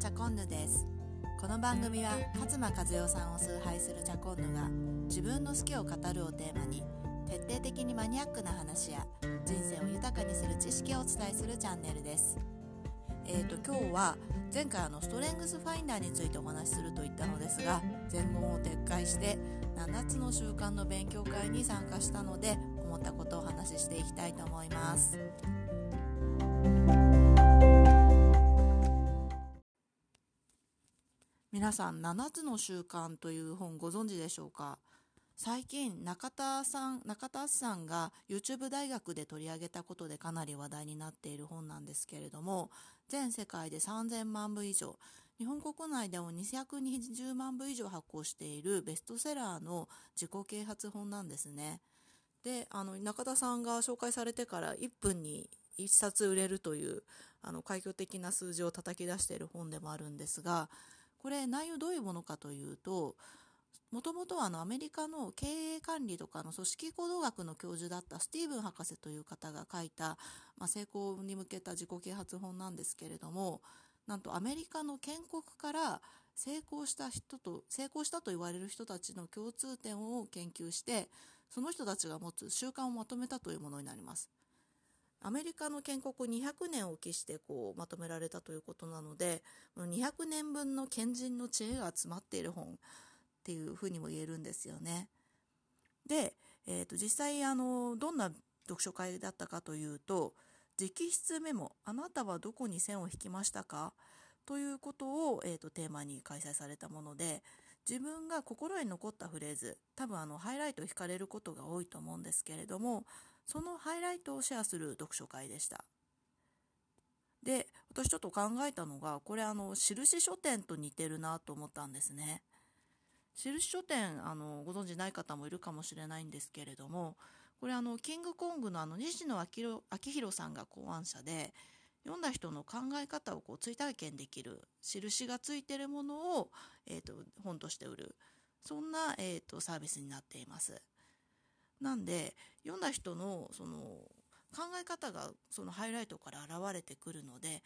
チャコンヌです。この番組は勝間和代さんを崇拝するチャコンヌが自分の好きを語るをテーマに徹底的にマニアックな話や人生を豊かにする知識をお伝えするチャンネルです。えーと今日は前回あのストレングスファインダーについてお話しすると言ったのです。が全文を撤回して7つの習慣の勉強会に参加したので思ったことをお話ししていきたいと思います。皆さん7つの習慣という本ご存知でしょうか？最近中田さん中田さんが YouTube 大学で取り上げたことでかなり話題になっている本なんですけれども全世界で3000万部以上日本国内でも220万部以上発行しているベストセラーの自己啓発本なんですね。であの中田さんが紹介されてから1分に1冊売れるという快挙的な数字を叩き出している本でもあるんですがこれ内容どういうものかというともともとはあのアメリカの経営管理とかの組織行動学の教授だったスティーブン博士という方が書いた、まあ、成功に向けた自己啓発本なんですけれどもなんとアメリカの建国から成功した人と成功したと言われる人たちの共通点を研究してその人たちが持つ習慣をまとめたというものになります。アメリカの建国200年を期してこうまとめられたということなので200年分の賢人の知恵が集まっている本っていうふうにも言えるんですよね。で、えー、と実際あのどんな読書会だったかというと直筆メモあなたはどこに線を引きましたか？ということを、えー、とテーマに開催されたもので自分が心に残ったフレーズ多分あのハイライトを引かれることが多いと思うんですけれどもそのハイライトをシェアする読書会でした。で私ちょっと考えたのがこれあの印書店と似てるなと思ったんですね。印書店あのご存じない方もいるかもしれないんですけれどもこれあのキングコングのあの西野昭弘さんが考案者で読んだ人の考え方をこう追体験できる印がついてるものを、えーと、本として売るそんな、えーとサービスになっています。なんで読んだ人のその考え方がそのハイライトから現れてくるので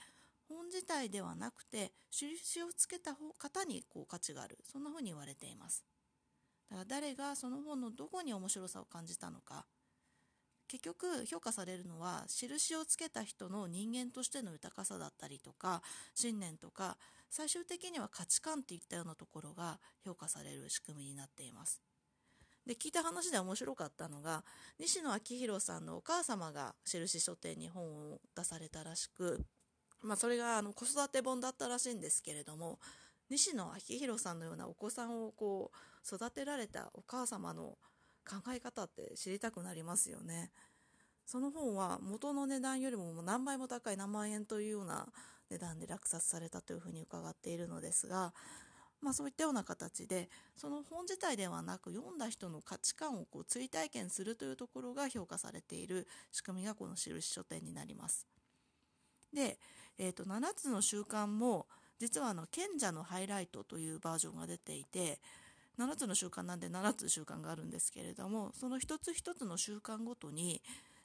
本自体ではなくて印をつけた方にこう価値がある。そんな風に言われています。だから誰がその本のどこに面白さを感じたのか。結局評価されるのは印をつけた人の人間としての豊かさだったりとか信念とか最終的には価値観っていったようなところが評価される仕組みになっています。で聞いた話で面白かったのが西野昭弘さんのお母様が印書店に本を出されたらしく、まあ、それがあの子育て本だったらしいんですけれども西野昭弘さんのようなお子さんをこう育てられたお母様の考え方って知りたくなりますよね。その本は元の値段よりも何倍も高い何万円というような値段で落札されたというふうに伺っているのですがまあ、そういったような形でその本自体ではなく読んだ人の価値観をこう追体験するというところが評価されている仕組みがこの印書店になります。で、えー、と7つの習慣も実はあの賢者のハイライトというバージョンが出ていて7つの習慣なんで7つ習慣があるんですけれどもその一つ一つの習慣ごとに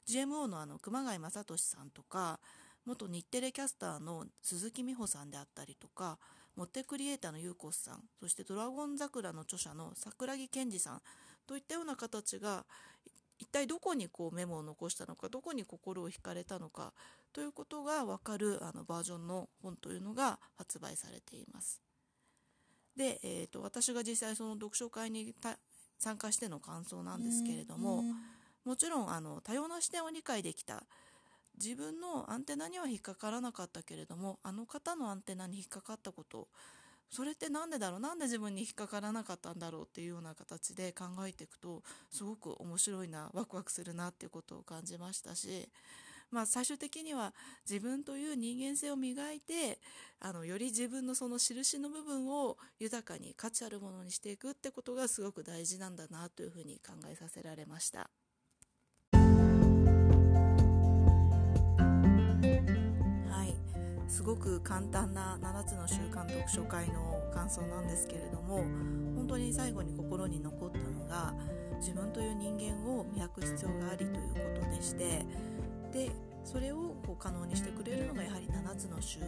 GMO のあの熊谷正俊さんとか元日テレキャスターの鈴木美穂さんであったりとかモテクリエイターのユーコスさんそしてドラゴン桜の著者の桜木健二さんといったような形が一体どこにこうメモを残したのかどこに心を惹かれたのかということが分かるあのバージョンの本というのが発売されています。で、えーと、私が実際その読書会に参加しての感想なんですけれども、もちろんあの多様な視点を理解できた自分のアンテナには引っかからなかったけれどもあの方のアンテナに引っかかったことそれって何でだろう？なんで自分に引っかからなかったんだろうっていうような形で考えていくとすごく面白いなワクワクするなっていうことを感じましたし、まあ、最終的には自分という人間性を磨いてあのより自分のその印の部分を豊かに価値あるものにしていくってことがすごく大事なんだなというふうに考えさせられました。すごく簡単な7つの習慣読書会の感想なんですけれども本当に最後に心に残ったのが自分という人間を磨く必要がありということでしてでそれをこう可能にしてくれるのがやはり7つの習慣っ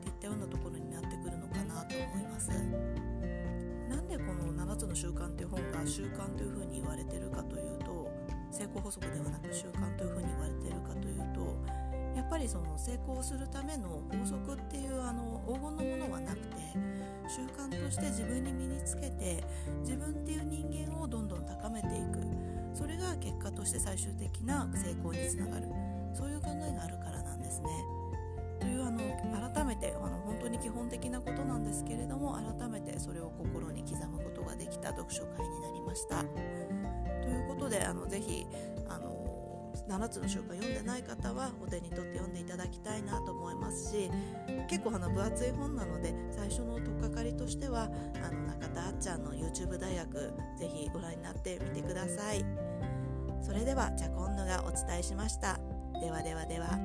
ていったようなところになってくるのかなと思います。なんでこの7つの習慣という本が習慣というふうに言われてるかというと成功法則ではなく習慣というふうに言われてるかというとやっぱりその成功するための法則っていうあの黄金のものはなくて習慣として自分に身につけて自分っていう人間をどんどん高めていくそれが結果として最終的な成功につながるそういう考えがあるからなんですね。というあの改めてあの本当に基本的なことなんですけれども改めてそれを心に刻むことができた読書会になりました。ということであのぜひあの7つの習慣読んでない方はお手に取って読んでいただきたいなと思いますし結構あの分厚い本なので最初の取っかかりとしてはあの中田あっちゃんの YouTube 大学ぜひご覧になってみてください。それではジャコンヌがお伝えしました。ではではでは。